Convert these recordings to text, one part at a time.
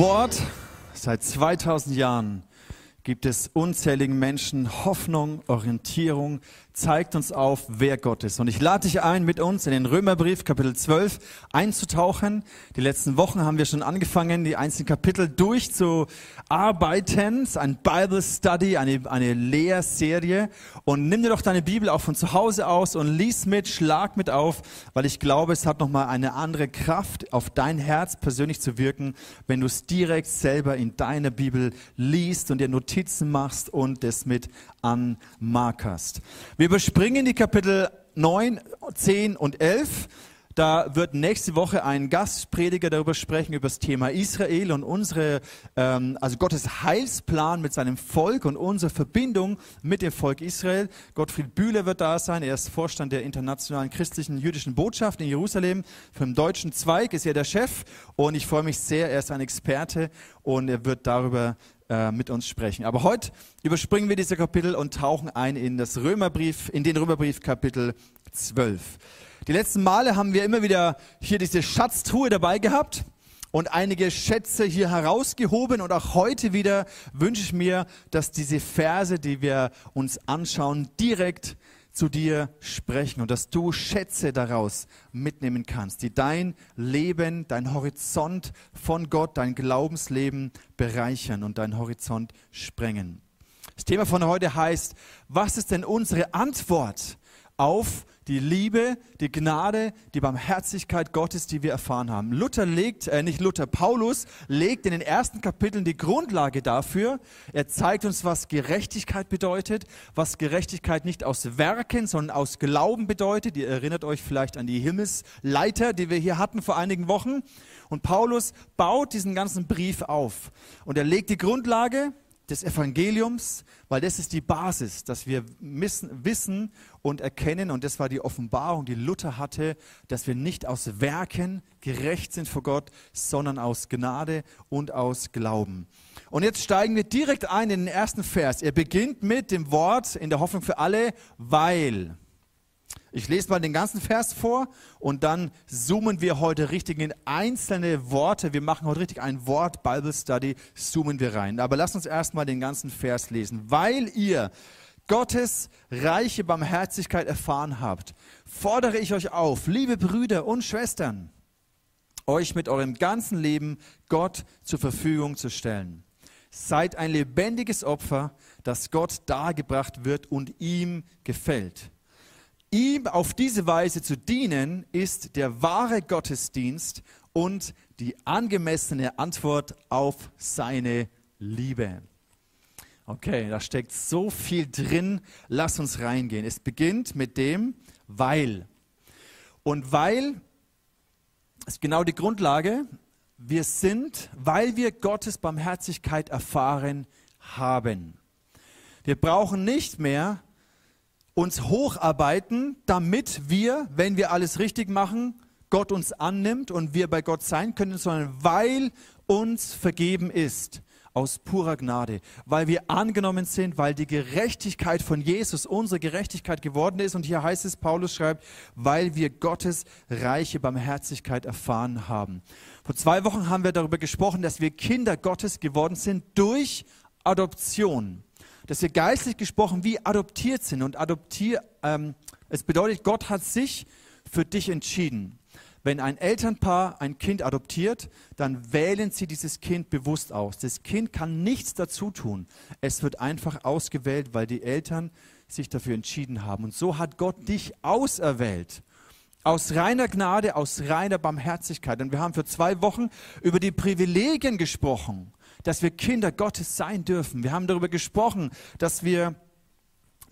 Wort. Seit 2000 Jahren gibt es unzähligen Menschen Hoffnung, Orientierung, zeigt uns auf, wer Gott ist. Und ich lade dich ein, mit uns in den Römerbrief Kapitel 12 einzutauchen. Die letzten Wochen haben wir schon angefangen, die einzelnen Kapitel durchzuarbeiten. Es ist ein Bible Study, eine, eine Lehrserie. Und nimm dir doch deine Bibel auch von zu Hause aus und lies mit, schlag mit auf, weil ich glaube, es hat nochmal eine andere Kraft, auf dein Herz persönlich zu wirken, wenn du es direkt selber in deiner Bibel liest und dir Notizen machst und das mit anmarkerst. Wir überspringen die Kapitel 9, 10 und 11. Da wird nächste Woche ein Gastprediger darüber sprechen, über das Thema Israel und unsere, ähm, also Gottes Heilsplan mit seinem Volk und unsere Verbindung mit dem Volk Israel. Gottfried Bühler wird da sein. Er ist Vorstand der internationalen christlichen jüdischen Botschaft in Jerusalem. Den deutschen Zweig ist er der Chef und ich freue mich sehr. Er ist ein Experte und er wird darüber äh, mit uns sprechen. Aber heute überspringen wir diese Kapitel und tauchen ein in das Römerbrief, in den Römerbrief Kapitel 12. Die letzten Male haben wir immer wieder hier diese Schatztruhe dabei gehabt und einige Schätze hier herausgehoben und auch heute wieder wünsche ich mir, dass diese Verse, die wir uns anschauen, direkt zu dir sprechen und dass du Schätze daraus mitnehmen kannst, die dein Leben, dein Horizont von Gott, dein Glaubensleben bereichern und dein Horizont sprengen. Das Thema von heute heißt, was ist denn unsere Antwort auf die Liebe, die Gnade, die Barmherzigkeit Gottes, die wir erfahren haben. Luther legt, äh, nicht Luther, Paulus legt in den ersten Kapiteln die Grundlage dafür. Er zeigt uns, was Gerechtigkeit bedeutet, was Gerechtigkeit nicht aus Werken, sondern aus Glauben bedeutet. Ihr erinnert euch vielleicht an die Himmelsleiter, die wir hier hatten vor einigen Wochen. Und Paulus baut diesen ganzen Brief auf. Und er legt die Grundlage, des Evangeliums, weil das ist die Basis, dass wir wissen und erkennen, und das war die Offenbarung, die Luther hatte, dass wir nicht aus Werken gerecht sind vor Gott, sondern aus Gnade und aus Glauben. Und jetzt steigen wir direkt ein in den ersten Vers. Er beginnt mit dem Wort in der Hoffnung für alle, weil. Ich lese mal den ganzen Vers vor und dann zoomen wir heute richtig in einzelne Worte. Wir machen heute richtig ein Wort Bible Study, zoomen wir rein. Aber lasst uns erstmal den ganzen Vers lesen. Weil ihr Gottes reiche Barmherzigkeit erfahren habt, fordere ich euch auf, liebe Brüder und Schwestern, euch mit eurem ganzen Leben Gott zur Verfügung zu stellen. Seid ein lebendiges Opfer, das Gott dargebracht wird und ihm gefällt. Ihm auf diese Weise zu dienen, ist der wahre Gottesdienst und die angemessene Antwort auf seine Liebe. Okay, da steckt so viel drin. Lass uns reingehen. Es beginnt mit dem Weil. Und weil ist genau die Grundlage. Wir sind, weil wir Gottes Barmherzigkeit erfahren haben. Wir brauchen nicht mehr uns hocharbeiten, damit wir, wenn wir alles richtig machen, Gott uns annimmt und wir bei Gott sein können, sondern weil uns vergeben ist aus purer Gnade, weil wir angenommen sind, weil die Gerechtigkeit von Jesus unsere Gerechtigkeit geworden ist. Und hier heißt es, Paulus schreibt, weil wir Gottes reiche Barmherzigkeit erfahren haben. Vor zwei Wochen haben wir darüber gesprochen, dass wir Kinder Gottes geworden sind durch Adoption dass wir geistlich gesprochen wie adoptiert sind. Und adoptier, ähm, es bedeutet, Gott hat sich für dich entschieden. Wenn ein Elternpaar ein Kind adoptiert, dann wählen sie dieses Kind bewusst aus. Das Kind kann nichts dazu tun. Es wird einfach ausgewählt, weil die Eltern sich dafür entschieden haben. Und so hat Gott dich auserwählt. Aus reiner Gnade, aus reiner Barmherzigkeit. Und wir haben für zwei Wochen über die Privilegien gesprochen dass wir Kinder Gottes sein dürfen. Wir haben darüber gesprochen, dass wir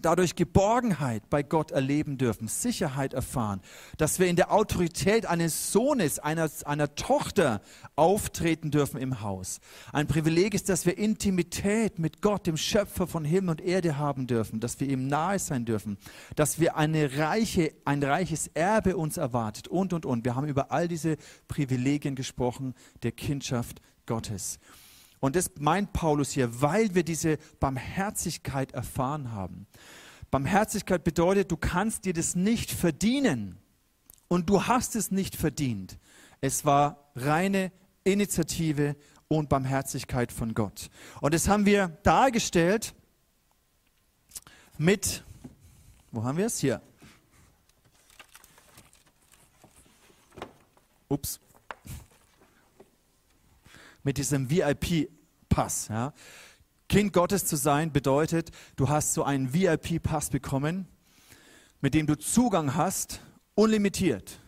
dadurch Geborgenheit bei Gott erleben dürfen, Sicherheit erfahren, dass wir in der Autorität eines Sohnes, einer, einer Tochter auftreten dürfen im Haus. Ein Privileg ist, dass wir Intimität mit Gott, dem Schöpfer von Himmel und Erde haben dürfen, dass wir ihm nahe sein dürfen, dass wir eine reiche, ein reiches Erbe uns erwartet und, und, und. Wir haben über all diese Privilegien gesprochen der Kindschaft Gottes. Und das meint Paulus hier, weil wir diese Barmherzigkeit erfahren haben. Barmherzigkeit bedeutet, du kannst dir das nicht verdienen und du hast es nicht verdient. Es war reine Initiative und Barmherzigkeit von Gott. Und das haben wir dargestellt mit, wo haben wir es? Hier. Ups. Mit diesem VIP-Pass. Ja. Kind Gottes zu sein bedeutet, du hast so einen VIP-Pass bekommen, mit dem du Zugang hast, unlimitiert.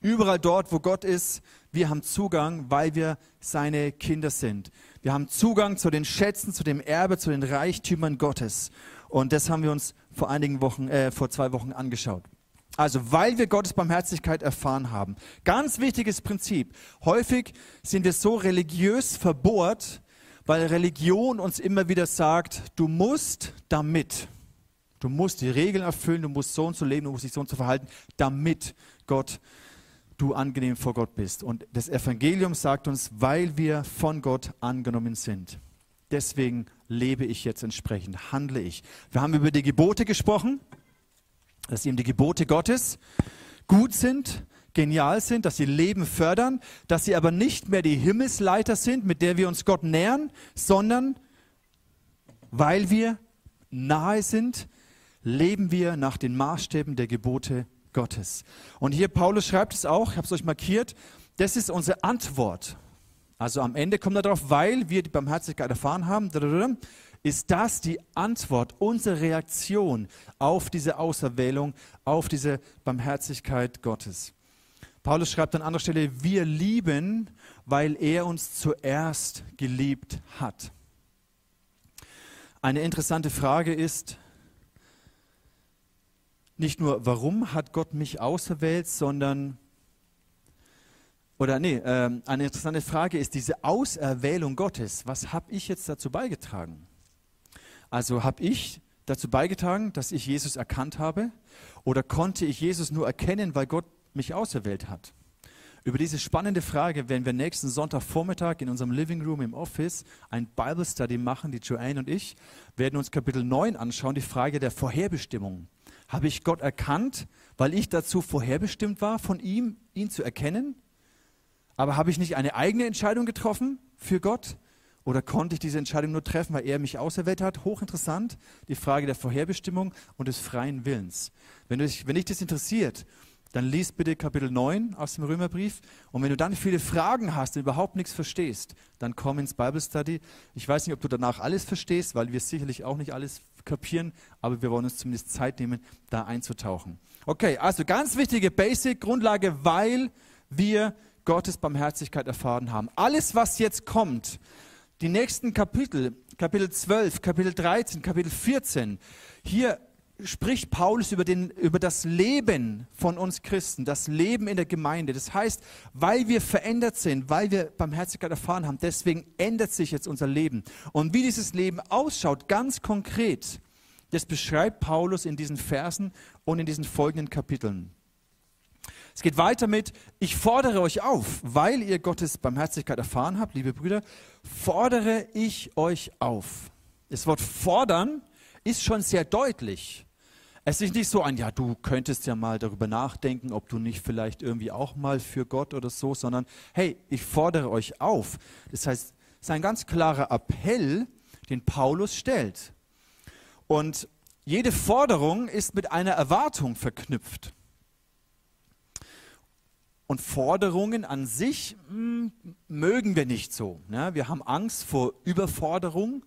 Überall dort, wo Gott ist, wir haben Zugang, weil wir seine Kinder sind. Wir haben Zugang zu den Schätzen, zu dem Erbe, zu den Reichtümern Gottes. Und das haben wir uns vor einigen Wochen, äh, vor zwei Wochen angeschaut. Also, weil wir Gottes Barmherzigkeit erfahren haben. Ganz wichtiges Prinzip. Häufig sind wir so religiös verbohrt, weil Religion uns immer wieder sagt, du musst damit. Du musst die Regeln erfüllen, du musst so und so leben, du musst dich so und so verhalten, damit Gott du angenehm vor Gott bist. Und das Evangelium sagt uns, weil wir von Gott angenommen sind. Deswegen lebe ich jetzt entsprechend, handle ich. Wir haben über die Gebote gesprochen, dass eben die Gebote Gottes gut sind, genial sind, dass sie Leben fördern, dass sie aber nicht mehr die Himmelsleiter sind, mit der wir uns Gott nähern, sondern weil wir nahe sind, leben wir nach den Maßstäben der Gebote Gottes. Und hier Paulus schreibt es auch, ich habe es euch markiert, das ist unsere Antwort. Also am Ende kommt er darauf, weil wir die Barmherzigkeit erfahren haben, ist das die Antwort, unsere Reaktion auf diese Auserwählung, auf diese Barmherzigkeit Gottes. Paulus schreibt an anderer Stelle, wir lieben, weil er uns zuerst geliebt hat. Eine interessante Frage ist, nicht nur, warum hat Gott mich auserwählt, sondern, oder nee, äh, eine interessante Frage ist diese Auserwählung Gottes. Was habe ich jetzt dazu beigetragen? Also habe ich dazu beigetragen, dass ich Jesus erkannt habe? Oder konnte ich Jesus nur erkennen, weil Gott mich auserwählt hat? Über diese spannende Frage werden wir nächsten Sonntagvormittag in unserem Living Room im Office ein Bible Study machen. Die Joanne und ich werden uns Kapitel 9 anschauen, die Frage der Vorherbestimmung. Habe ich Gott erkannt, weil ich dazu vorherbestimmt war, von ihm, ihn zu erkennen? Aber habe ich nicht eine eigene Entscheidung getroffen für Gott? Oder konnte ich diese Entscheidung nur treffen, weil er mich auserwählt hat? Hochinteressant, die Frage der Vorherbestimmung und des freien Willens. Wenn, dich, wenn dich das interessiert, dann lies bitte Kapitel 9 aus dem Römerbrief. Und wenn du dann viele Fragen hast und überhaupt nichts verstehst, dann komm ins Bible Study. Ich weiß nicht, ob du danach alles verstehst, weil wir sicherlich auch nicht alles kapieren, aber wir wollen uns zumindest Zeit nehmen, da einzutauchen. Okay, also ganz wichtige Basic, Grundlage, weil wir Gottes Barmherzigkeit erfahren haben. Alles, was jetzt kommt, die nächsten Kapitel, Kapitel 12, Kapitel 13, Kapitel 14, hier spricht Paulus über, den, über das Leben von uns Christen, das Leben in der Gemeinde. Das heißt, weil wir verändert sind, weil wir Barmherzigkeit erfahren haben, deswegen ändert sich jetzt unser Leben. Und wie dieses Leben ausschaut, ganz konkret, das beschreibt Paulus in diesen Versen und in diesen folgenden Kapiteln. Es geht weiter mit, ich fordere euch auf, weil ihr Gottes Barmherzigkeit erfahren habt, liebe Brüder, fordere ich euch auf. Das Wort fordern ist schon sehr deutlich. Es ist nicht so ein, ja, du könntest ja mal darüber nachdenken, ob du nicht vielleicht irgendwie auch mal für Gott oder so, sondern hey, ich fordere euch auf. Das heißt, es ist ein ganz klarer Appell, den Paulus stellt. Und jede Forderung ist mit einer Erwartung verknüpft. Und Forderungen an sich hm, mögen wir nicht so. Ne? Wir haben Angst vor Überforderung.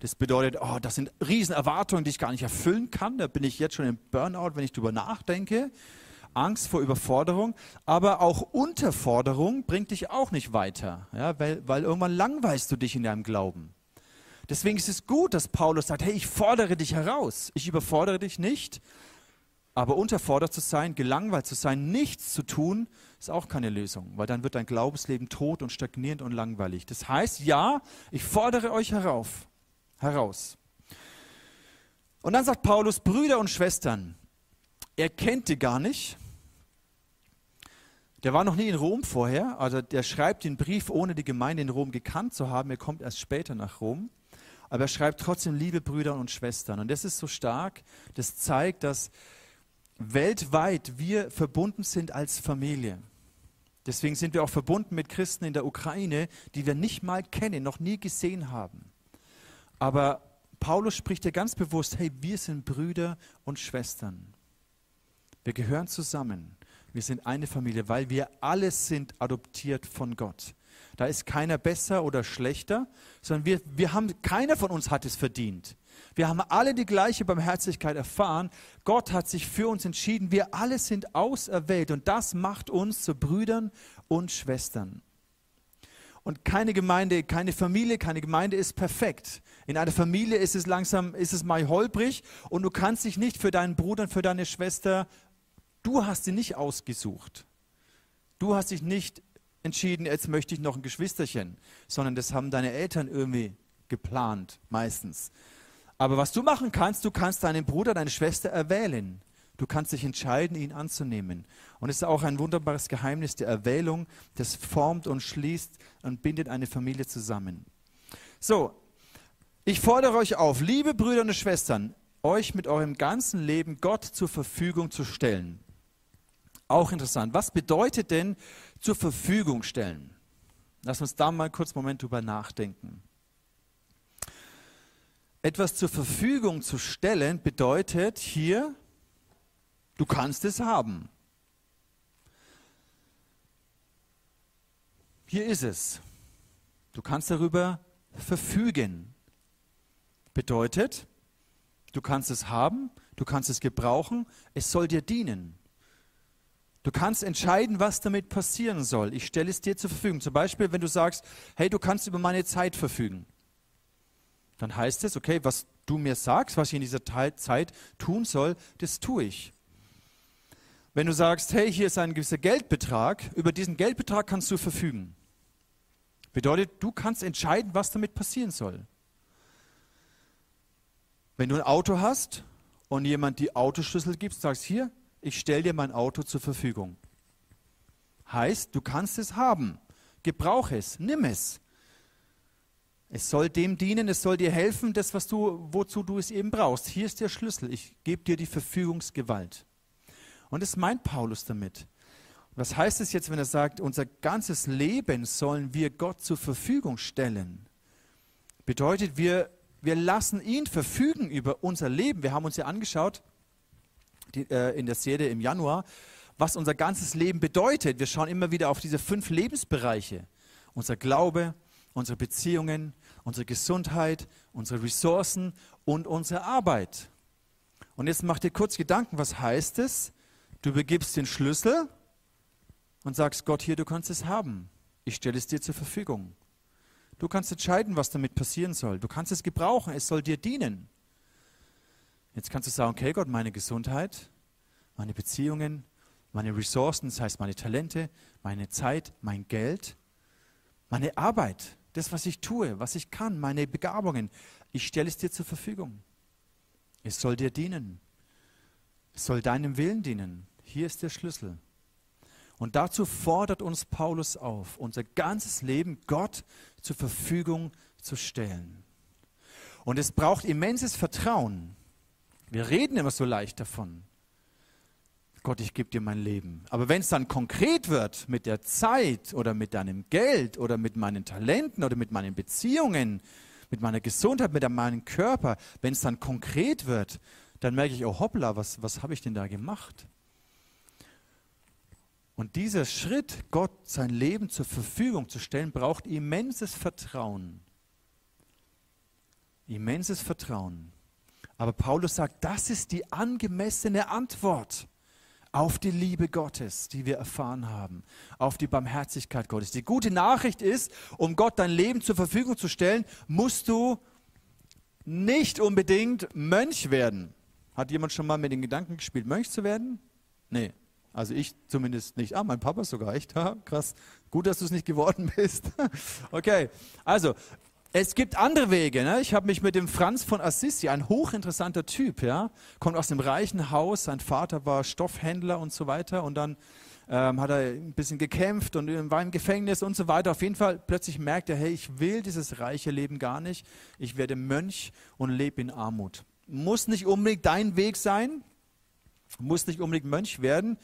Das bedeutet, oh, das sind Riesenerwartungen, die ich gar nicht erfüllen kann. Da bin ich jetzt schon im Burnout, wenn ich drüber nachdenke. Angst vor Überforderung, aber auch Unterforderung bringt dich auch nicht weiter, ja, weil, weil irgendwann langweilst du dich in deinem Glauben. Deswegen ist es gut, dass Paulus sagt, hey, ich fordere dich heraus, ich überfordere dich nicht, aber unterfordert zu sein, gelangweilt zu sein, nichts zu tun, ist auch keine Lösung, weil dann wird dein Glaubensleben tot und stagnierend und langweilig. Das heißt, ja, ich fordere euch herauf, heraus. Und dann sagt Paulus, Brüder und Schwestern, er kennt die gar nicht. Der war noch nie in Rom vorher, also der schreibt den Brief, ohne die Gemeinde in Rom gekannt zu haben. Er kommt erst später nach Rom. Aber er schreibt trotzdem, liebe Brüder und Schwestern. Und das ist so stark, das zeigt, dass weltweit wir verbunden sind als Familie. Deswegen sind wir auch verbunden mit Christen in der Ukraine, die wir nicht mal kennen, noch nie gesehen haben. Aber Paulus spricht ja ganz bewusst, hey, wir sind Brüder und Schwestern. Wir gehören zusammen. Wir sind eine Familie, weil wir alle sind adoptiert von Gott. Da ist keiner besser oder schlechter, sondern wir, wir haben, keiner von uns hat es verdient. Wir haben alle die gleiche Barmherzigkeit erfahren. Gott hat sich für uns entschieden. Wir alle sind auserwählt und das macht uns zu Brüdern und Schwestern. Und keine Gemeinde, keine Familie, keine Gemeinde ist perfekt. In einer Familie ist es langsam, ist es mal holprig und du kannst dich nicht für deinen Bruder und für deine Schwester, du hast sie nicht ausgesucht. Du hast dich nicht entschieden, jetzt möchte ich noch ein Geschwisterchen, sondern das haben deine Eltern irgendwie geplant, meistens. Aber was du machen kannst, du kannst deinen Bruder, deine Schwester erwählen. Du kannst dich entscheiden, ihn anzunehmen. Und es ist auch ein wunderbares Geheimnis der Erwählung, das formt und schließt und bindet eine Familie zusammen. So, ich fordere euch auf, liebe Brüder und Schwestern, euch mit eurem ganzen Leben Gott zur Verfügung zu stellen. Auch interessant. Was bedeutet denn zur Verfügung stellen? Lass uns da mal kurz einen Moment drüber nachdenken. Etwas zur Verfügung zu stellen bedeutet hier Du kannst es haben. Hier ist es. Du kannst darüber verfügen. Bedeutet, du kannst es haben, du kannst es gebrauchen, es soll dir dienen. Du kannst entscheiden, was damit passieren soll. Ich stelle es dir zur Verfügung. Zum Beispiel, wenn du sagst, hey, du kannst über meine Zeit verfügen. Dann heißt es, okay, was du mir sagst, was ich in dieser Zeit tun soll, das tue ich. Wenn du sagst, hey, hier ist ein gewisser Geldbetrag, über diesen Geldbetrag kannst du verfügen. Bedeutet, du kannst entscheiden, was damit passieren soll. Wenn du ein Auto hast und jemand die Autoschlüssel gibt, sagst hier, ich stelle dir mein Auto zur Verfügung. Heißt, du kannst es haben. Gebrauch es, nimm es. Es soll dem dienen, es soll dir helfen, das, was du, wozu du es eben brauchst. Hier ist der Schlüssel. Ich gebe dir die Verfügungsgewalt. Und das meint Paulus damit. Was heißt es jetzt, wenn er sagt, unser ganzes Leben sollen wir Gott zur Verfügung stellen? Bedeutet, wir, wir lassen ihn verfügen über unser Leben. Wir haben uns ja angeschaut die, äh, in der Serie im Januar, was unser ganzes Leben bedeutet. Wir schauen immer wieder auf diese fünf Lebensbereiche. Unser Glaube, unsere Beziehungen, unsere Gesundheit, unsere Ressourcen und unsere Arbeit. Und jetzt mach dir kurz Gedanken, was heißt es, Du begibst den Schlüssel und sagst, Gott, hier, du kannst es haben. Ich stelle es dir zur Verfügung. Du kannst entscheiden, was damit passieren soll. Du kannst es gebrauchen, es soll dir dienen. Jetzt kannst du sagen, okay, Gott, meine Gesundheit, meine Beziehungen, meine Ressourcen, das heißt meine Talente, meine Zeit, mein Geld, meine Arbeit, das, was ich tue, was ich kann, meine Begabungen, ich stelle es dir zur Verfügung. Es soll dir dienen. Es soll deinem Willen dienen. Hier ist der Schlüssel. Und dazu fordert uns Paulus auf, unser ganzes Leben Gott zur Verfügung zu stellen. Und es braucht immenses Vertrauen. Wir reden immer so leicht davon. Gott, ich gebe dir mein Leben. Aber wenn es dann konkret wird mit der Zeit oder mit deinem Geld oder mit meinen Talenten oder mit meinen Beziehungen, mit meiner Gesundheit, mit meinem Körper, wenn es dann konkret wird, dann merke ich, oh hoppla, was, was habe ich denn da gemacht? Und dieser Schritt, Gott sein Leben zur Verfügung zu stellen, braucht immenses Vertrauen. Immenses Vertrauen. Aber Paulus sagt, das ist die angemessene Antwort auf die Liebe Gottes, die wir erfahren haben, auf die Barmherzigkeit Gottes. Die gute Nachricht ist, um Gott dein Leben zur Verfügung zu stellen, musst du nicht unbedingt Mönch werden. Hat jemand schon mal mit den Gedanken gespielt, Mönch zu werden? Nee. Also ich zumindest nicht. Ah, mein Papa sogar echt. Krass. Gut, dass du es nicht geworden bist. okay. Also, es gibt andere Wege. Ne? Ich habe mich mit dem Franz von Assisi, ein hochinteressanter Typ, ja, kommt aus einem reichen Haus. Sein Vater war Stoffhändler und so weiter. Und dann ähm, hat er ein bisschen gekämpft und war im Gefängnis und so weiter. Auf jeden Fall plötzlich merkt er, hey, ich will dieses reiche Leben gar nicht. Ich werde Mönch und lebe in Armut. Muss nicht unbedingt dein Weg sein, muss nicht unbedingt Mönch werden.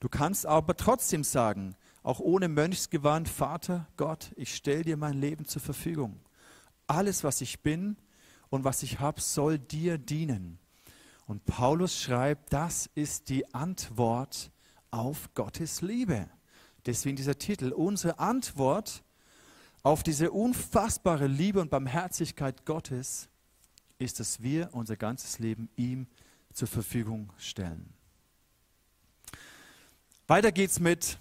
Du kannst aber trotzdem sagen, auch ohne Mönchsgewand, Vater Gott, ich stelle dir mein Leben zur Verfügung. Alles, was ich bin und was ich habe, soll dir dienen. Und Paulus schreibt, das ist die Antwort auf Gottes Liebe. Deswegen dieser Titel, unsere Antwort auf diese unfassbare Liebe und Barmherzigkeit Gottes ist, dass wir unser ganzes Leben ihm zur Verfügung stellen. Weiter geht's mit,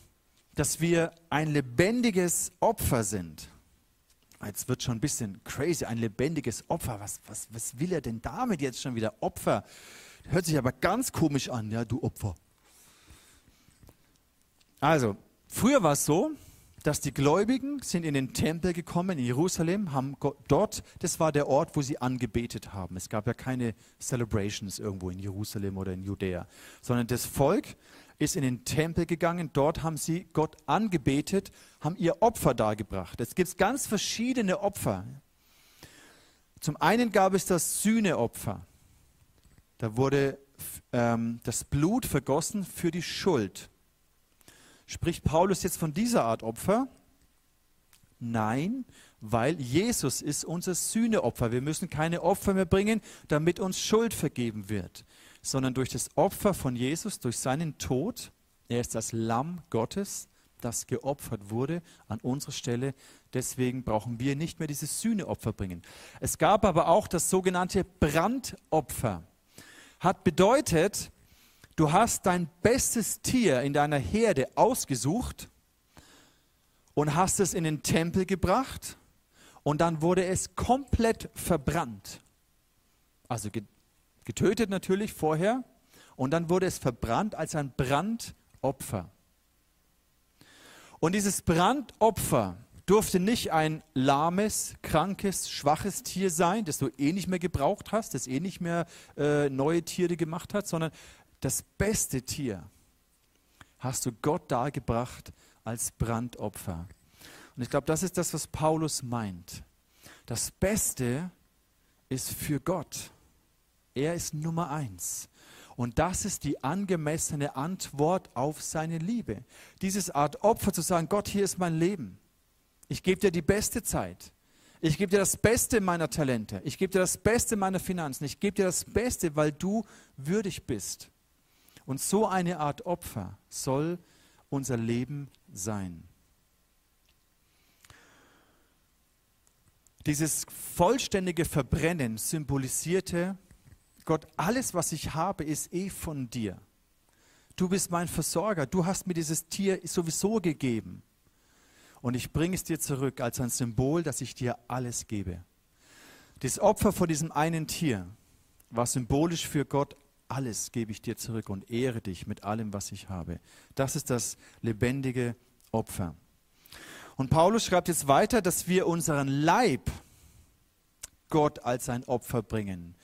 dass wir ein lebendiges Opfer sind. Jetzt wird schon ein bisschen crazy, ein lebendiges Opfer. Was, was, was will er denn damit jetzt schon wieder? Opfer. Hört sich aber ganz komisch an, ja, du Opfer. Also, früher war es so, dass die Gläubigen sind in den Tempel gekommen in Jerusalem, haben dort, das war der Ort, wo sie angebetet haben. Es gab ja keine Celebrations irgendwo in Jerusalem oder in Judäa, sondern das Volk ist in den Tempel gegangen, dort haben sie Gott angebetet, haben ihr Opfer dargebracht. Es gibt ganz verschiedene Opfer. Zum einen gab es das Sühneopfer. Da wurde ähm, das Blut vergossen für die Schuld. Spricht Paulus jetzt von dieser Art Opfer? Nein, weil Jesus ist unser Sühneopfer. Wir müssen keine Opfer mehr bringen, damit uns Schuld vergeben wird, sondern durch das Opfer von Jesus, durch seinen Tod, er ist das Lamm Gottes, das geopfert wurde an unserer Stelle. Deswegen brauchen wir nicht mehr dieses Sühneopfer bringen. Es gab aber auch das sogenannte Brandopfer. Hat bedeutet, Du hast dein bestes Tier in deiner Herde ausgesucht und hast es in den Tempel gebracht und dann wurde es komplett verbrannt. Also getötet natürlich vorher und dann wurde es verbrannt als ein Brandopfer. Und dieses Brandopfer durfte nicht ein lahmes, krankes, schwaches Tier sein, das du eh nicht mehr gebraucht hast, das eh nicht mehr äh, neue Tiere gemacht hat, sondern das beste Tier hast du Gott dargebracht als Brandopfer. Und ich glaube, das ist das, was Paulus meint. Das Beste ist für Gott. Er ist Nummer eins. Und das ist die angemessene Antwort auf seine Liebe. Dieses Art Opfer zu sagen, Gott, hier ist mein Leben. Ich gebe dir die beste Zeit. Ich gebe dir das Beste meiner Talente. Ich gebe dir das Beste meiner Finanzen. Ich gebe dir das Beste, weil du würdig bist. Und so eine Art Opfer soll unser Leben sein. Dieses vollständige Verbrennen symbolisierte, Gott, alles, was ich habe, ist eh von dir. Du bist mein Versorger. Du hast mir dieses Tier sowieso gegeben. Und ich bringe es dir zurück als ein Symbol, dass ich dir alles gebe. Das Opfer von diesem einen Tier war symbolisch für Gott alles gebe ich dir zurück und ehre dich mit allem, was ich habe. Das ist das lebendige Opfer. Und Paulus schreibt jetzt weiter, dass wir unseren Leib Gott als ein Opfer bringen.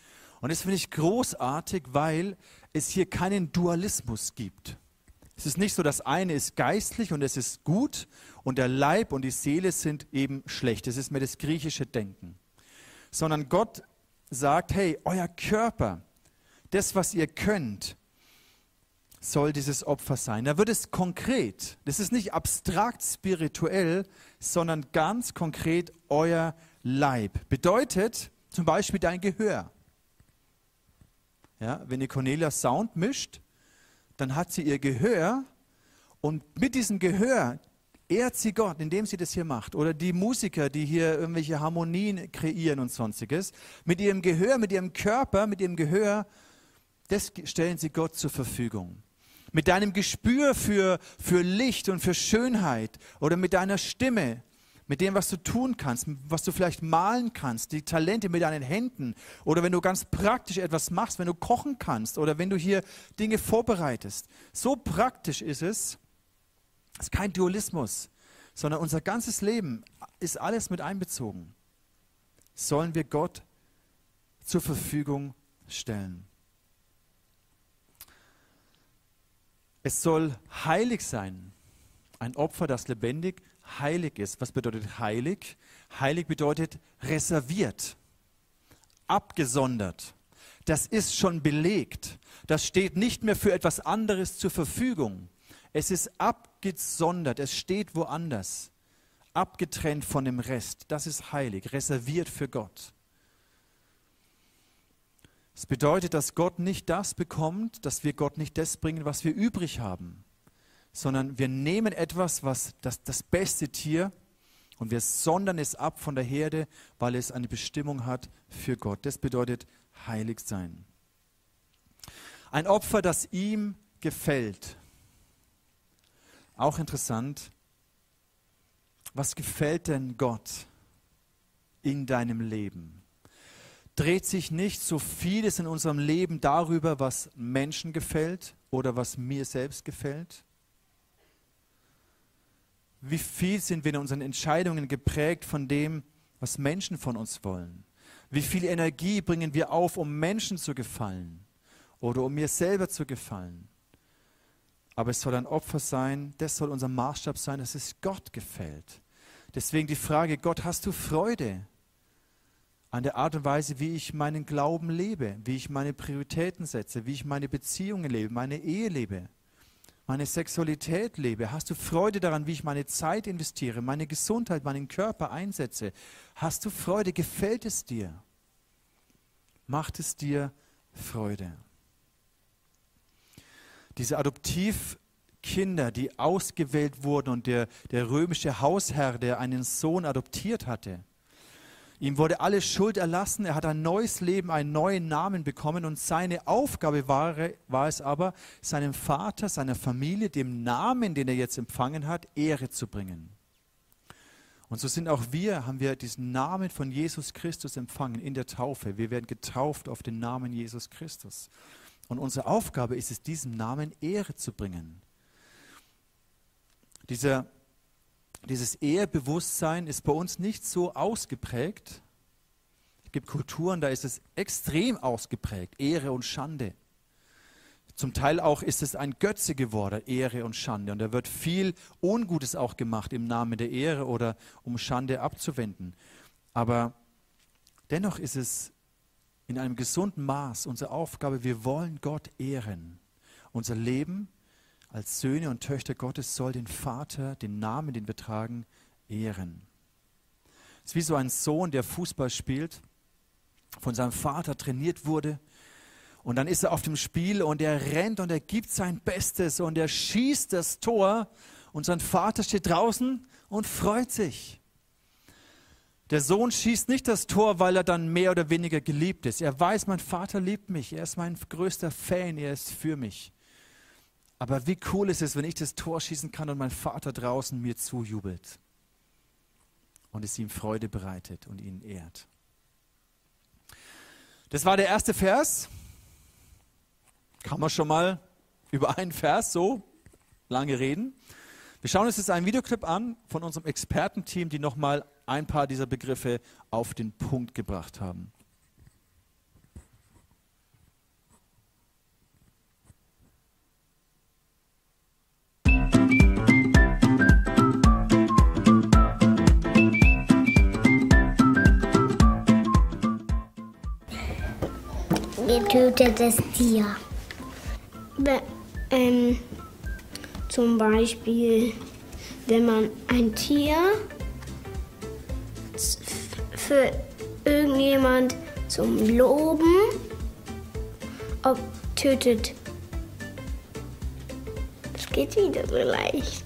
Und das finde ich großartig, weil es hier keinen Dualismus gibt. Es ist nicht so, das eine ist geistlich und es ist gut und der Leib und die Seele sind eben schlecht. Das ist mir das griechische Denken. Sondern Gott sagt, hey, euer Körper, das, was ihr könnt, soll dieses Opfer sein. Da wird es konkret. Das ist nicht abstrakt spirituell, sondern ganz konkret euer Leib. Bedeutet zum Beispiel dein Gehör. Ja, wenn ihr Cornelia Sound mischt, dann hat sie ihr Gehör und mit diesem Gehör ehrt sie Gott, indem sie das hier macht. Oder die Musiker, die hier irgendwelche Harmonien kreieren und sonstiges. Mit ihrem Gehör, mit ihrem Körper, mit ihrem Gehör das stellen sie Gott zur Verfügung. Mit deinem Gespür für, für Licht und für Schönheit oder mit deiner Stimme, mit dem, was du tun kannst, was du vielleicht malen kannst, die Talente mit deinen Händen oder wenn du ganz praktisch etwas machst, wenn du kochen kannst oder wenn du hier Dinge vorbereitest. So praktisch ist es. Es ist kein Dualismus, sondern unser ganzes Leben ist alles mit einbezogen. Sollen wir Gott zur Verfügung stellen. Es soll heilig sein. Ein Opfer, das lebendig heilig ist. Was bedeutet heilig? Heilig bedeutet reserviert, abgesondert. Das ist schon belegt. Das steht nicht mehr für etwas anderes zur Verfügung. Es ist abgesondert, es steht woanders, abgetrennt von dem Rest. Das ist heilig, reserviert für Gott. Es bedeutet, dass Gott nicht das bekommt, dass wir Gott nicht das bringen, was wir übrig haben, sondern wir nehmen etwas, was das, das beste Tier, und wir sondern es ab von der Herde, weil es eine Bestimmung hat für Gott. Das bedeutet heilig sein. Ein Opfer, das ihm gefällt. Auch interessant. Was gefällt denn Gott in deinem Leben? Dreht sich nicht so vieles in unserem Leben darüber, was Menschen gefällt oder was mir selbst gefällt? Wie viel sind wir in unseren Entscheidungen geprägt von dem, was Menschen von uns wollen? Wie viel Energie bringen wir auf, um Menschen zu gefallen oder um mir selber zu gefallen? Aber es soll ein Opfer sein, das soll unser Maßstab sein, dass es Gott gefällt. Deswegen die Frage, Gott, hast du Freude an der Art und Weise, wie ich meinen Glauben lebe, wie ich meine Prioritäten setze, wie ich meine Beziehungen lebe, meine Ehe lebe? Meine Sexualität lebe? Hast du Freude daran, wie ich meine Zeit investiere, meine Gesundheit, meinen Körper einsetze? Hast du Freude? Gefällt es dir? Macht es dir Freude? Diese Adoptivkinder, die ausgewählt wurden und der, der römische Hausherr, der einen Sohn adoptiert hatte, Ihm wurde alle Schuld erlassen, er hat ein neues Leben, einen neuen Namen bekommen und seine Aufgabe war, war, es aber, seinem Vater, seiner Familie, dem Namen, den er jetzt empfangen hat, Ehre zu bringen. Und so sind auch wir, haben wir diesen Namen von Jesus Christus empfangen in der Taufe. Wir werden getauft auf den Namen Jesus Christus. Und unsere Aufgabe ist es, diesem Namen Ehre zu bringen. Dieser dieses Ehebewusstsein ist bei uns nicht so ausgeprägt. Es gibt Kulturen, da ist es extrem ausgeprägt, Ehre und Schande. Zum Teil auch ist es ein Götze geworden, Ehre und Schande. Und da wird viel Ungutes auch gemacht im Namen der Ehre oder um Schande abzuwenden. Aber dennoch ist es in einem gesunden Maß unsere Aufgabe, wir wollen Gott ehren. Unser Leben als Söhne und Töchter Gottes soll den Vater, den Namen, den wir tragen, ehren. Es ist wie so ein Sohn, der Fußball spielt, von seinem Vater trainiert wurde. Und dann ist er auf dem Spiel und er rennt und er gibt sein Bestes und er schießt das Tor und sein Vater steht draußen und freut sich. Der Sohn schießt nicht das Tor, weil er dann mehr oder weniger geliebt ist. Er weiß, mein Vater liebt mich, er ist mein größter Fan, er ist für mich. Aber wie cool ist es, wenn ich das Tor schießen kann und mein Vater draußen mir zujubelt und es ihm Freude bereitet und ihn ehrt. Das war der erste Vers. Kann man schon mal über einen Vers so lange reden? Wir schauen uns jetzt einen Videoclip an von unserem Expertenteam, die nochmal ein paar dieser Begriffe auf den Punkt gebracht haben. Getötetes Tier. Be ähm, zum Beispiel, wenn man ein Tier für irgendjemand zum Loben ob, tötet. Das geht wieder so leicht.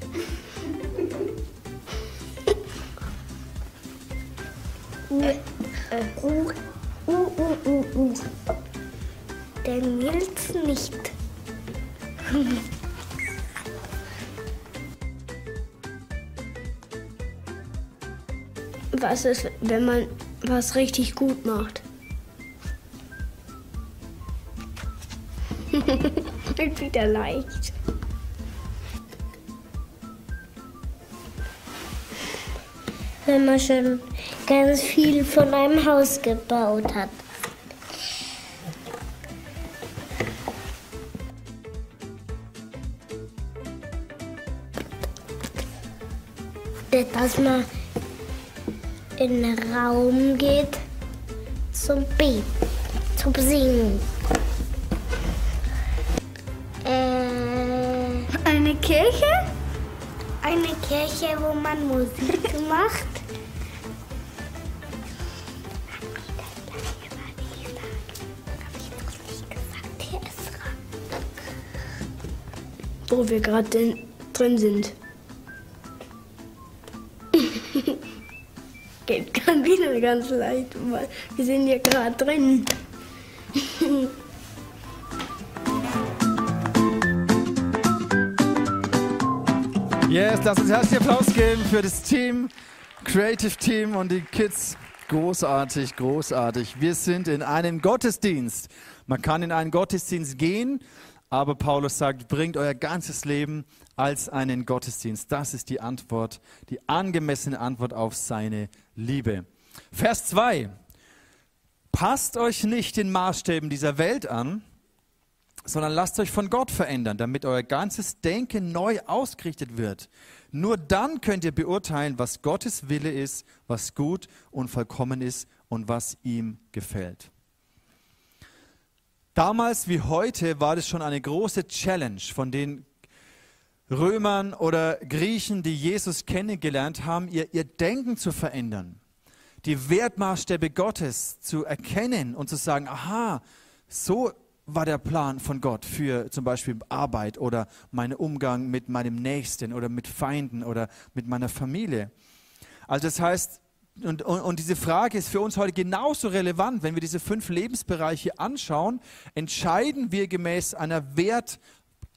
uh, uh, uh, uh, uh. Den will's nicht. Was ist, wenn man was richtig gut macht? Wird wieder leicht. Wenn man schon ganz viel von einem Haus gebaut hat. Dass man in den Raum geht zum Beten, zum Singen. Äh, Eine Kirche eine Kirche, wo man Musik macht. Wo wir gerade drin sind. Wieder ganz leicht, weil wir sind ja gerade drin. Yes, lass uns herzlichen Applaus geben für das Team, Creative Team und die Kids. Großartig, großartig. Wir sind in einem Gottesdienst. Man kann in einen Gottesdienst gehen, aber Paulus sagt, bringt euer ganzes Leben als einen Gottesdienst. Das ist die Antwort, die angemessene Antwort auf seine Liebe. Vers 2. Passt euch nicht den Maßstäben dieser Welt an, sondern lasst euch von Gott verändern, damit euer ganzes Denken neu ausgerichtet wird. Nur dann könnt ihr beurteilen, was Gottes Wille ist, was gut und vollkommen ist und was ihm gefällt. Damals wie heute war das schon eine große Challenge von den Römern oder Griechen, die Jesus kennengelernt haben, ihr, ihr Denken zu verändern, die Wertmaßstäbe Gottes zu erkennen und zu sagen, aha, so war der Plan von Gott für zum Beispiel Arbeit oder meinen Umgang mit meinem Nächsten oder mit Feinden oder mit meiner Familie. Also das heißt, und, und, und, diese Frage ist für uns heute genauso relevant, wenn wir diese fünf Lebensbereiche anschauen, entscheiden wir gemäß einer Wert,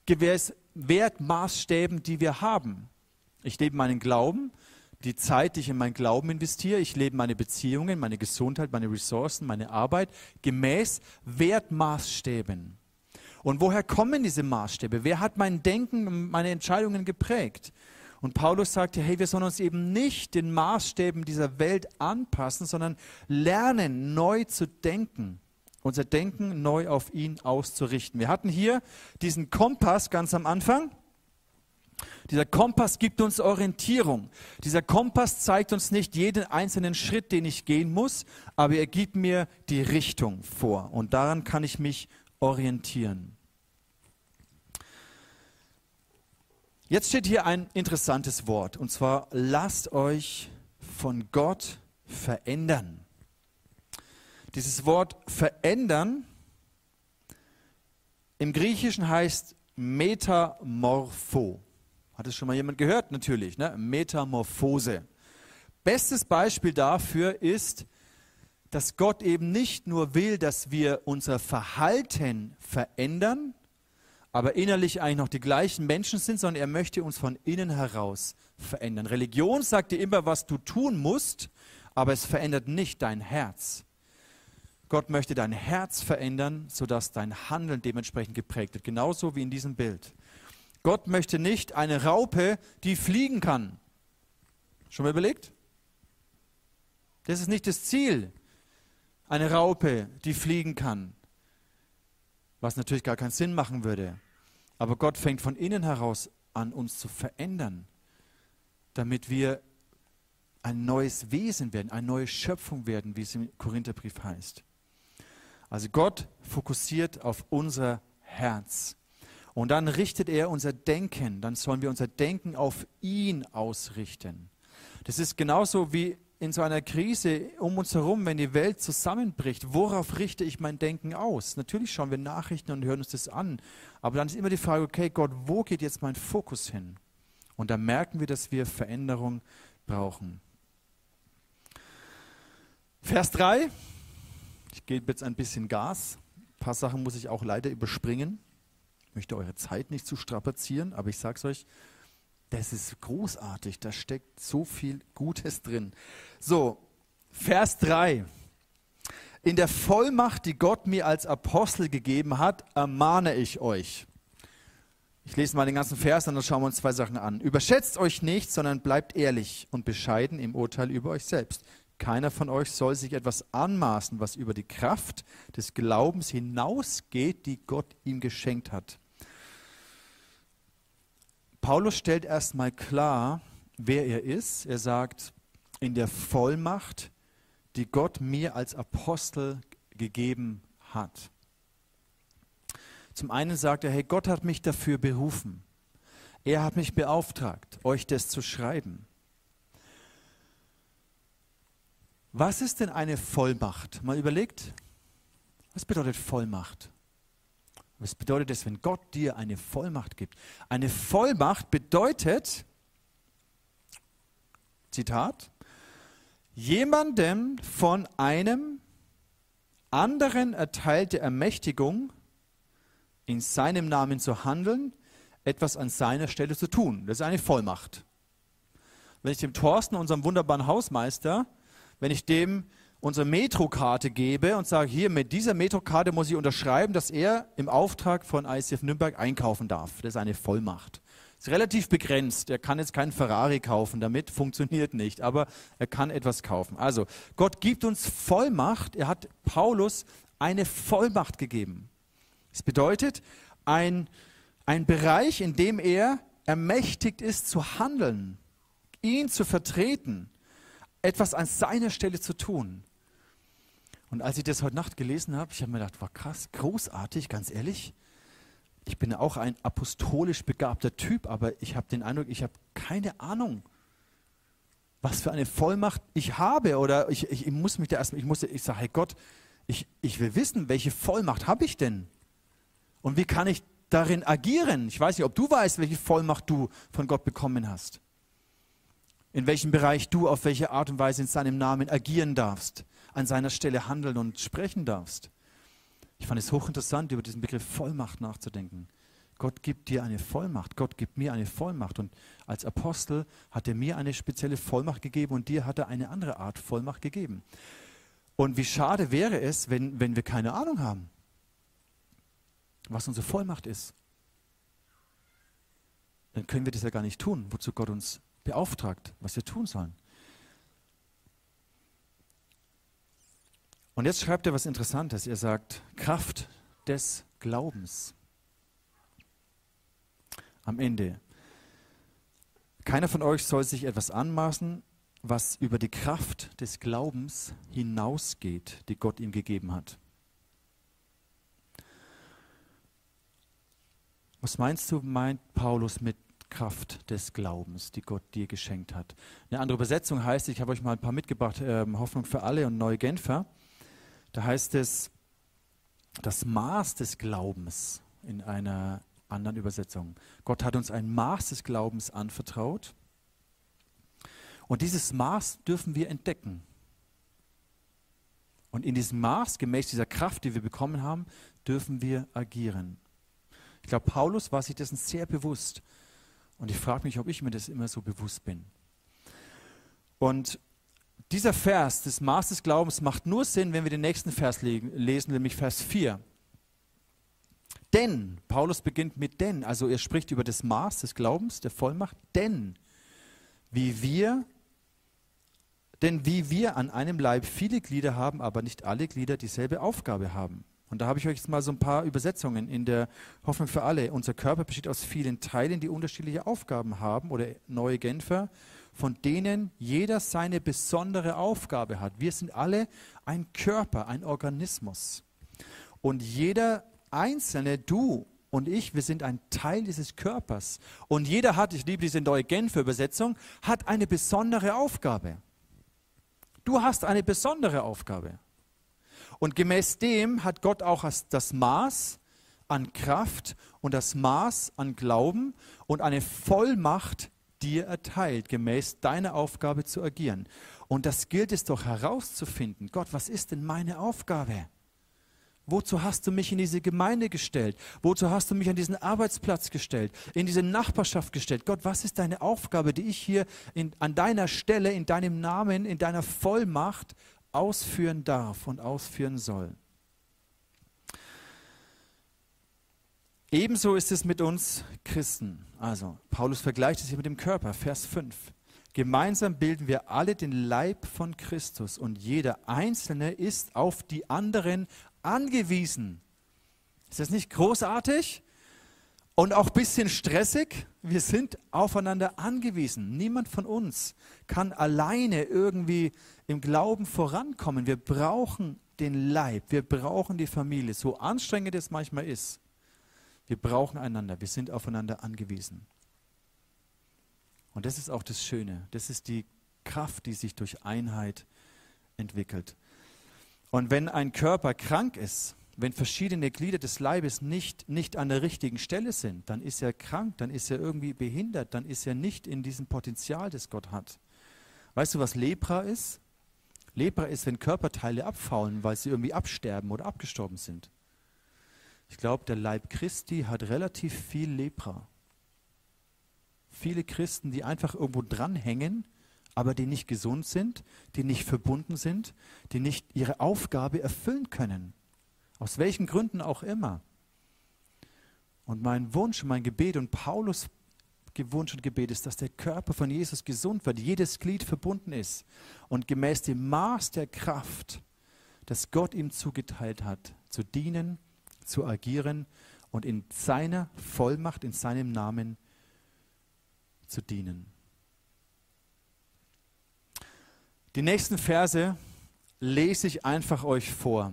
gemäß Wertmaßstäben, die wir haben. Ich lebe meinen Glauben, die Zeit, die ich in meinen Glauben investiere, ich lebe meine Beziehungen, meine Gesundheit, meine Ressourcen, meine Arbeit gemäß Wertmaßstäben. Und woher kommen diese Maßstäbe? Wer hat mein Denken, meine Entscheidungen geprägt? Und Paulus sagte, hey, wir sollen uns eben nicht den Maßstäben dieser Welt anpassen, sondern lernen, neu zu denken. Unser Denken neu auf ihn auszurichten. Wir hatten hier diesen Kompass ganz am Anfang. Dieser Kompass gibt uns Orientierung. Dieser Kompass zeigt uns nicht jeden einzelnen Schritt, den ich gehen muss, aber er gibt mir die Richtung vor. Und daran kann ich mich orientieren. Jetzt steht hier ein interessantes Wort, und zwar lasst euch von Gott verändern. Dieses Wort verändern im Griechischen heißt Metamorpho. Hat es schon mal jemand gehört? Natürlich, ne? Metamorphose. Bestes Beispiel dafür ist, dass Gott eben nicht nur will, dass wir unser Verhalten verändern, aber innerlich eigentlich noch die gleichen Menschen sind, sondern er möchte uns von innen heraus verändern. Religion sagt dir immer, was du tun musst, aber es verändert nicht dein Herz. Gott möchte dein Herz verändern, sodass dein Handeln dementsprechend geprägt wird. Genauso wie in diesem Bild. Gott möchte nicht eine Raupe, die fliegen kann. Schon mal überlegt? Das ist nicht das Ziel. Eine Raupe, die fliegen kann. Was natürlich gar keinen Sinn machen würde. Aber Gott fängt von innen heraus an, uns zu verändern, damit wir ein neues Wesen werden, eine neue Schöpfung werden, wie es im Korintherbrief heißt. Also Gott fokussiert auf unser Herz. Und dann richtet er unser Denken, dann sollen wir unser Denken auf ihn ausrichten. Das ist genauso wie in so einer Krise um uns herum, wenn die Welt zusammenbricht. Worauf richte ich mein Denken aus? Natürlich schauen wir Nachrichten und hören uns das an. Aber dann ist immer die Frage, okay, Gott, wo geht jetzt mein Fokus hin? Und da merken wir, dass wir Veränderung brauchen. Vers 3. Ich gebe jetzt ein bisschen Gas. Ein paar Sachen muss ich auch leider überspringen möchte eure Zeit nicht zu strapazieren, aber ich sage es euch, das ist großartig, da steckt so viel Gutes drin. So, Vers 3. In der Vollmacht, die Gott mir als Apostel gegeben hat, ermahne ich euch. Ich lese mal den ganzen Vers und dann schauen wir uns zwei Sachen an. Überschätzt euch nicht, sondern bleibt ehrlich und bescheiden im Urteil über euch selbst. Keiner von euch soll sich etwas anmaßen, was über die Kraft des Glaubens hinausgeht, die Gott ihm geschenkt hat. Paulus stellt erstmal klar, wer er ist. Er sagt, in der Vollmacht, die Gott mir als Apostel gegeben hat. Zum einen sagt er, hey, Gott hat mich dafür berufen. Er hat mich beauftragt, euch das zu schreiben. Was ist denn eine Vollmacht? Mal überlegt, was bedeutet Vollmacht? Was bedeutet es, wenn Gott dir eine Vollmacht gibt? Eine Vollmacht bedeutet, Zitat, jemandem von einem anderen erteilte Ermächtigung, in seinem Namen zu handeln, etwas an seiner Stelle zu tun. Das ist eine Vollmacht. Wenn ich dem Thorsten, unserem wunderbaren Hausmeister, wenn ich dem unsere Metrokarte gebe und sage, hier mit dieser Metrokarte muss ich unterschreiben, dass er im Auftrag von ICF Nürnberg einkaufen darf. Das ist eine Vollmacht. Ist relativ begrenzt. Er kann jetzt keinen Ferrari kaufen, damit funktioniert nicht, aber er kann etwas kaufen. Also, Gott gibt uns Vollmacht. Er hat Paulus eine Vollmacht gegeben. Das bedeutet, ein, ein Bereich, in dem er ermächtigt ist zu handeln, ihn zu vertreten, etwas an seiner Stelle zu tun. Und als ich das heute Nacht gelesen habe, ich habe mir gedacht, war krass, großartig, ganz ehrlich. Ich bin auch ein apostolisch begabter Typ, aber ich habe den Eindruck, ich habe keine Ahnung, was für eine Vollmacht ich habe. Oder ich, ich, ich muss mich da erstmal, ich ich sage, hey Gott, ich, ich will wissen, welche Vollmacht habe ich denn? Und wie kann ich darin agieren? Ich weiß nicht, ob du weißt, welche Vollmacht du von Gott bekommen hast. In welchem Bereich du auf welche Art und Weise in seinem Namen agieren darfst, an seiner Stelle handeln und sprechen darfst. Ich fand es hochinteressant, über diesen Begriff Vollmacht nachzudenken. Gott gibt dir eine Vollmacht, Gott gibt mir eine Vollmacht. Und als Apostel hat er mir eine spezielle Vollmacht gegeben und dir hat er eine andere Art Vollmacht gegeben. Und wie schade wäre es, wenn, wenn wir keine Ahnung haben was unsere Vollmacht ist, dann können wir das ja gar nicht tun, wozu Gott uns beauftragt, was wir tun sollen. Und jetzt schreibt er was Interessantes. Er sagt, Kraft des Glaubens. Am Ende. Keiner von euch soll sich etwas anmaßen, was über die Kraft des Glaubens hinausgeht, die Gott ihm gegeben hat. Was meinst du, meint Paulus mit Kraft des Glaubens, die Gott dir geschenkt hat? Eine andere Übersetzung heißt, ich habe euch mal ein paar mitgebracht, äh, Hoffnung für alle und Neue Genfer. Da heißt es, das Maß des Glaubens in einer anderen Übersetzung. Gott hat uns ein Maß des Glaubens anvertraut. Und dieses Maß dürfen wir entdecken. Und in diesem Maß, gemäß dieser Kraft, die wir bekommen haben, dürfen wir agieren. Ich glaube, Paulus war sich dessen sehr bewusst. Und ich frage mich, ob ich mir das immer so bewusst bin. Und dieser Vers des Maß des Glaubens macht nur Sinn, wenn wir den nächsten Vers lesen, nämlich Vers 4. Denn, Paulus beginnt mit denn, also er spricht über das Maß des Glaubens, der Vollmacht, denn wie wir, denn wie wir an einem Leib viele Glieder haben, aber nicht alle Glieder dieselbe Aufgabe haben. Und da habe ich euch jetzt mal so ein paar Übersetzungen in der Hoffnung für alle. Unser Körper besteht aus vielen Teilen, die unterschiedliche Aufgaben haben, oder neue Genfer, von denen jeder seine besondere Aufgabe hat. Wir sind alle ein Körper, ein Organismus. Und jeder Einzelne, du und ich, wir sind ein Teil dieses Körpers. Und jeder hat, ich liebe diese neue Genfer Übersetzung, hat eine besondere Aufgabe. Du hast eine besondere Aufgabe. Und gemäß dem hat Gott auch das Maß an Kraft und das Maß an Glauben und eine Vollmacht dir erteilt, gemäß deiner Aufgabe zu agieren. Und das gilt es doch herauszufinden. Gott, was ist denn meine Aufgabe? Wozu hast du mich in diese Gemeinde gestellt? Wozu hast du mich an diesen Arbeitsplatz gestellt? In diese Nachbarschaft gestellt? Gott, was ist deine Aufgabe, die ich hier in, an deiner Stelle, in deinem Namen, in deiner Vollmacht ausführen darf und ausführen soll. Ebenso ist es mit uns Christen. Also, Paulus vergleicht es hier mit dem Körper, Vers 5. Gemeinsam bilden wir alle den Leib von Christus und jeder Einzelne ist auf die anderen angewiesen. Ist das nicht großartig? Und auch ein bisschen stressig? Wir sind aufeinander angewiesen. Niemand von uns kann alleine irgendwie im Glauben vorankommen. Wir brauchen den Leib, wir brauchen die Familie, so anstrengend es manchmal ist. Wir brauchen einander, wir sind aufeinander angewiesen. Und das ist auch das Schöne. Das ist die Kraft, die sich durch Einheit entwickelt. Und wenn ein Körper krank ist, wenn verschiedene Glieder des Leibes nicht, nicht an der richtigen Stelle sind, dann ist er krank, dann ist er irgendwie behindert, dann ist er nicht in diesem Potenzial, das Gott hat. Weißt du, was Lepra ist? Lepra ist, wenn Körperteile abfaulen, weil sie irgendwie absterben oder abgestorben sind. Ich glaube, der Leib Christi hat relativ viel Lepra. Viele Christen, die einfach irgendwo dranhängen, aber die nicht gesund sind, die nicht verbunden sind, die nicht ihre Aufgabe erfüllen können. Aus welchen Gründen auch immer. Und mein Wunsch, mein Gebet und Paulus Wunsch und Gebet ist, dass der Körper von Jesus gesund wird, jedes Glied verbunden ist und gemäß dem Maß der Kraft, das Gott ihm zugeteilt hat, zu dienen, zu agieren und in seiner Vollmacht, in seinem Namen zu dienen. Die nächsten Verse lese ich einfach euch vor.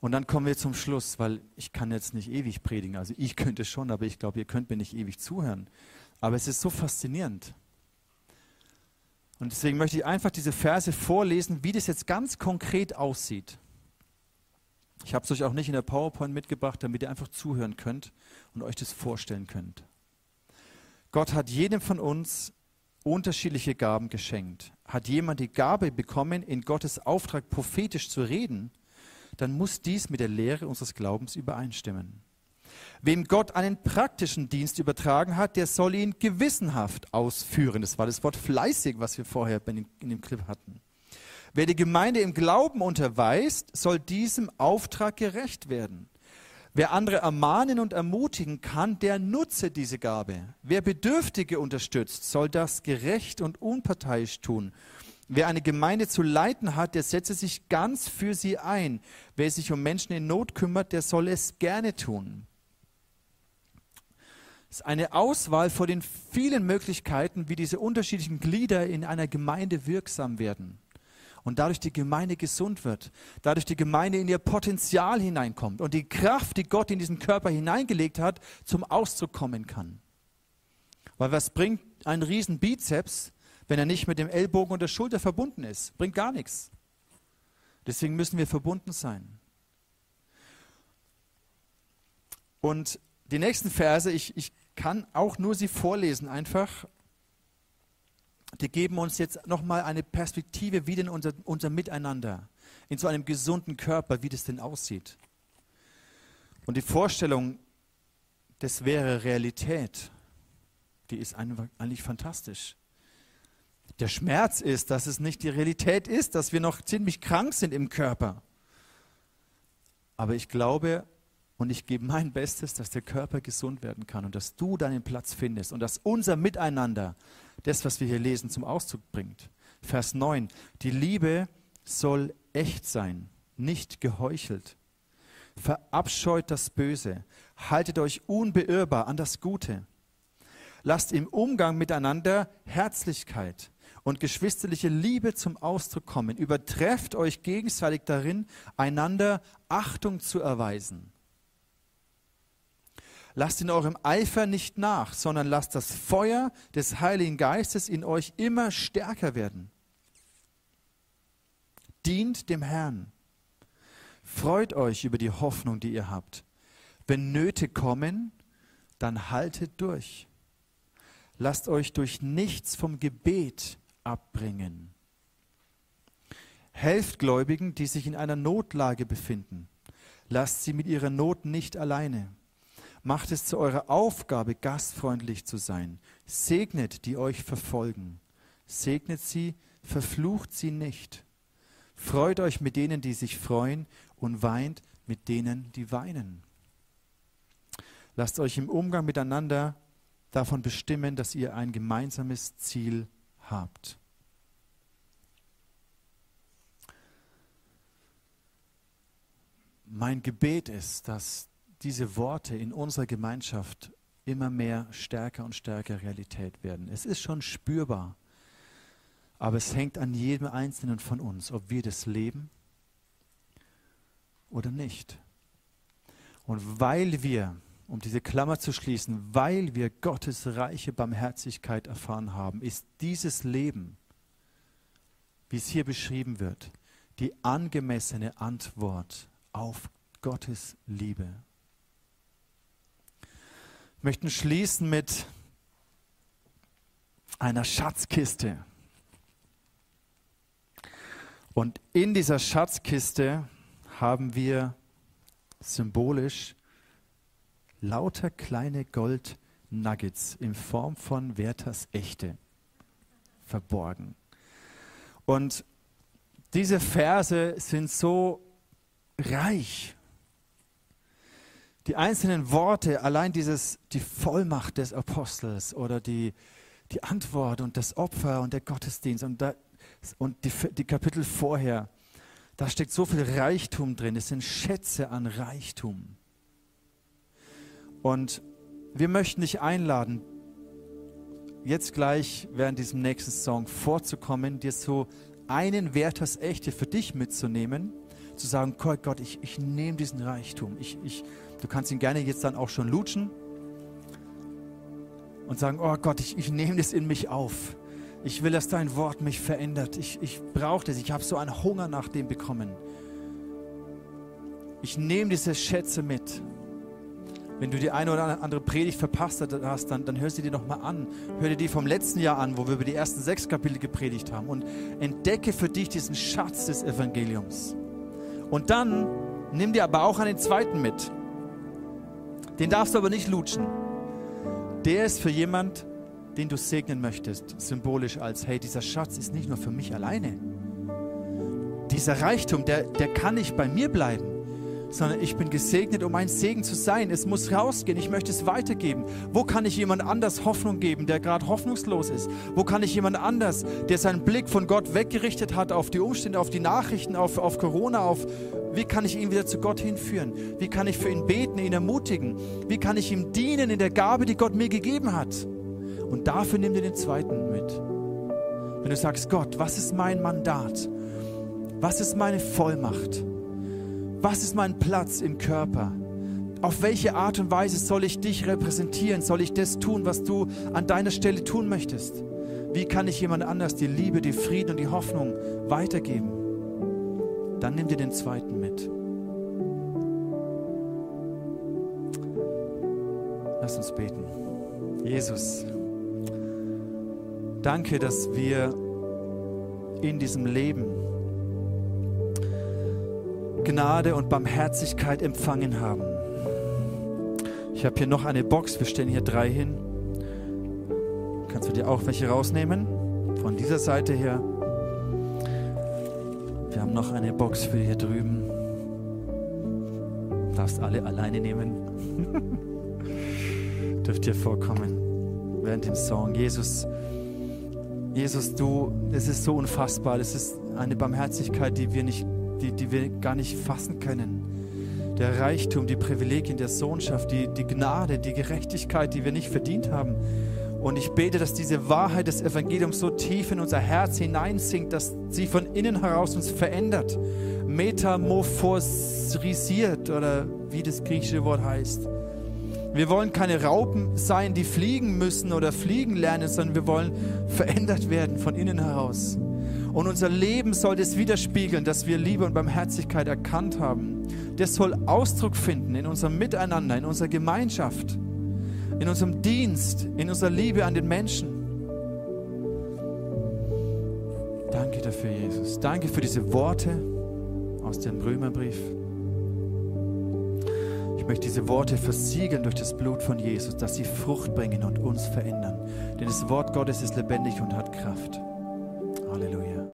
Und dann kommen wir zum Schluss, weil ich kann jetzt nicht ewig predigen. Also ich könnte schon, aber ich glaube, ihr könnt mir nicht ewig zuhören. Aber es ist so faszinierend. Und deswegen möchte ich einfach diese Verse vorlesen, wie das jetzt ganz konkret aussieht. Ich habe es euch auch nicht in der PowerPoint mitgebracht, damit ihr einfach zuhören könnt und euch das vorstellen könnt. Gott hat jedem von uns unterschiedliche Gaben geschenkt. Hat jemand die Gabe bekommen, in Gottes Auftrag prophetisch zu reden, dann muss dies mit der Lehre unseres Glaubens übereinstimmen. Wem Gott einen praktischen Dienst übertragen hat, der soll ihn gewissenhaft ausführen. Das war das Wort fleißig, was wir vorher in dem Clip hatten. Wer die Gemeinde im Glauben unterweist, soll diesem Auftrag gerecht werden. Wer andere ermahnen und ermutigen kann, der nutze diese Gabe. Wer Bedürftige unterstützt, soll das gerecht und unparteiisch tun Wer eine Gemeinde zu leiten hat, der setze sich ganz für sie ein. Wer sich um Menschen in Not kümmert, der soll es gerne tun. Es ist eine Auswahl vor den vielen Möglichkeiten, wie diese unterschiedlichen Glieder in einer Gemeinde wirksam werden. Und dadurch die Gemeinde gesund wird, dadurch die Gemeinde in ihr Potenzial hineinkommt und die Kraft, die Gott in diesen Körper hineingelegt hat, zum Ausdruck kommen kann. Weil was bringt ein riesen Bizeps, wenn er nicht mit dem Ellbogen und der Schulter verbunden ist. Bringt gar nichts. Deswegen müssen wir verbunden sein. Und die nächsten Verse, ich, ich kann auch nur sie vorlesen einfach. Die geben uns jetzt nochmal eine Perspektive, wie denn unser, unser Miteinander in so einem gesunden Körper, wie das denn aussieht. Und die Vorstellung, das wäre Realität, die ist eigentlich fantastisch. Der Schmerz ist, dass es nicht die Realität ist, dass wir noch ziemlich krank sind im Körper. Aber ich glaube und ich gebe mein Bestes, dass der Körper gesund werden kann und dass du deinen Platz findest und dass unser Miteinander, das, was wir hier lesen, zum Ausdruck bringt. Vers 9. Die Liebe soll echt sein, nicht geheuchelt. Verabscheut das Böse, haltet euch unbeirrbar an das Gute. Lasst im Umgang miteinander Herzlichkeit und geschwisterliche Liebe zum Ausdruck kommen. Übertrefft euch gegenseitig darin, einander Achtung zu erweisen. Lasst in eurem Eifer nicht nach, sondern lasst das Feuer des Heiligen Geistes in euch immer stärker werden. Dient dem Herrn. Freut euch über die Hoffnung, die ihr habt. Wenn Nöte kommen, dann haltet durch. Lasst euch durch nichts vom Gebet abbringen. Helft Gläubigen, die sich in einer Notlage befinden. Lasst sie mit ihrer Not nicht alleine. Macht es zu eurer Aufgabe, gastfreundlich zu sein. Segnet, die euch verfolgen. Segnet sie, verflucht sie nicht. Freut euch mit denen, die sich freuen, und weint mit denen, die weinen. Lasst euch im Umgang miteinander davon bestimmen, dass ihr ein gemeinsames Ziel habt. Mein Gebet ist, dass diese Worte in unserer Gemeinschaft immer mehr stärker und stärker Realität werden. Es ist schon spürbar, aber es hängt an jedem Einzelnen von uns, ob wir das leben oder nicht. Und weil wir um diese Klammer zu schließen, weil wir Gottes reiche Barmherzigkeit erfahren haben, ist dieses Leben, wie es hier beschrieben wird, die angemessene Antwort auf Gottes Liebe. Möchten schließen mit einer Schatzkiste. Und in dieser Schatzkiste haben wir symbolisch lauter kleine Goldnuggets in Form von Werthers Echte verborgen. Und diese Verse sind so reich. Die einzelnen Worte, allein dieses, die Vollmacht des Apostels oder die, die Antwort und das Opfer und der Gottesdienst und, da, und die, die Kapitel vorher, da steckt so viel Reichtum drin. Es sind Schätze an Reichtum. Und wir möchten dich einladen, jetzt gleich während diesem nächsten Song vorzukommen, dir so einen Wert das Echte für dich mitzunehmen, zu sagen, Gott ich, ich nehme diesen Reichtum. Ich, ich, du kannst ihn gerne jetzt dann auch schon lutschen und sagen, oh Gott, ich, ich nehme das in mich auf. Ich will, dass dein Wort mich verändert. Ich, ich brauche das. Ich habe so einen Hunger nach dem bekommen. Ich nehme diese Schätze mit. Wenn du die eine oder andere Predigt verpasst hast, dann, dann hör sie dir nochmal an. Hör dir die vom letzten Jahr an, wo wir über die ersten sechs Kapitel gepredigt haben. Und entdecke für dich diesen Schatz des Evangeliums. Und dann nimm dir aber auch einen zweiten mit. Den darfst du aber nicht lutschen. Der ist für jemand, den du segnen möchtest, symbolisch als, hey, dieser Schatz ist nicht nur für mich alleine. Dieser Reichtum, der, der kann nicht bei mir bleiben sondern ich bin gesegnet, um ein Segen zu sein. Es muss rausgehen, ich möchte es weitergeben. Wo kann ich jemand anders Hoffnung geben, der gerade hoffnungslos ist? Wo kann ich jemand anders, der seinen Blick von Gott weggerichtet hat auf die Umstände, auf die Nachrichten, auf, auf Corona, auf wie kann ich ihn wieder zu Gott hinführen? Wie kann ich für ihn beten, ihn ermutigen? Wie kann ich ihm dienen in der Gabe, die Gott mir gegeben hat? Und dafür nimm dir den zweiten mit. Wenn du sagst, Gott, was ist mein Mandat? Was ist meine Vollmacht? Was ist mein Platz im Körper? Auf welche Art und Weise soll ich dich repräsentieren? Soll ich das tun, was du an deiner Stelle tun möchtest? Wie kann ich jemand anders die Liebe, die Frieden und die Hoffnung weitergeben? Dann nimm dir den zweiten mit. Lass uns beten. Jesus, danke, dass wir in diesem Leben Gnade und Barmherzigkeit empfangen haben. Ich habe hier noch eine Box, wir stellen hier drei hin. Kannst du dir auch welche rausnehmen? Von dieser Seite her. Wir haben noch eine Box für hier drüben. Du darfst alle alleine nehmen. Dürft ihr vorkommen während dem Song. Jesus, Jesus, du, es ist so unfassbar. Es ist eine Barmherzigkeit, die wir nicht die, die wir gar nicht fassen können. Der Reichtum, die Privilegien der Sohnschaft, die, die Gnade, die Gerechtigkeit, die wir nicht verdient haben. Und ich bete, dass diese Wahrheit des Evangeliums so tief in unser Herz hineinsinkt, dass sie von innen heraus uns verändert, metamorphosisiert oder wie das griechische Wort heißt. Wir wollen keine Raupen sein, die fliegen müssen oder fliegen lernen, sondern wir wollen verändert werden von innen heraus. Und unser Leben soll das widerspiegeln, dass wir Liebe und Barmherzigkeit erkannt haben. Das soll Ausdruck finden in unserem Miteinander, in unserer Gemeinschaft, in unserem Dienst, in unserer Liebe an den Menschen. Danke dafür, Jesus. Danke für diese Worte aus dem Römerbrief. Ich möchte diese Worte versiegeln durch das Blut von Jesus, dass sie Frucht bringen und uns verändern. Denn das Wort Gottes ist lebendig und hat Kraft. Halleluja.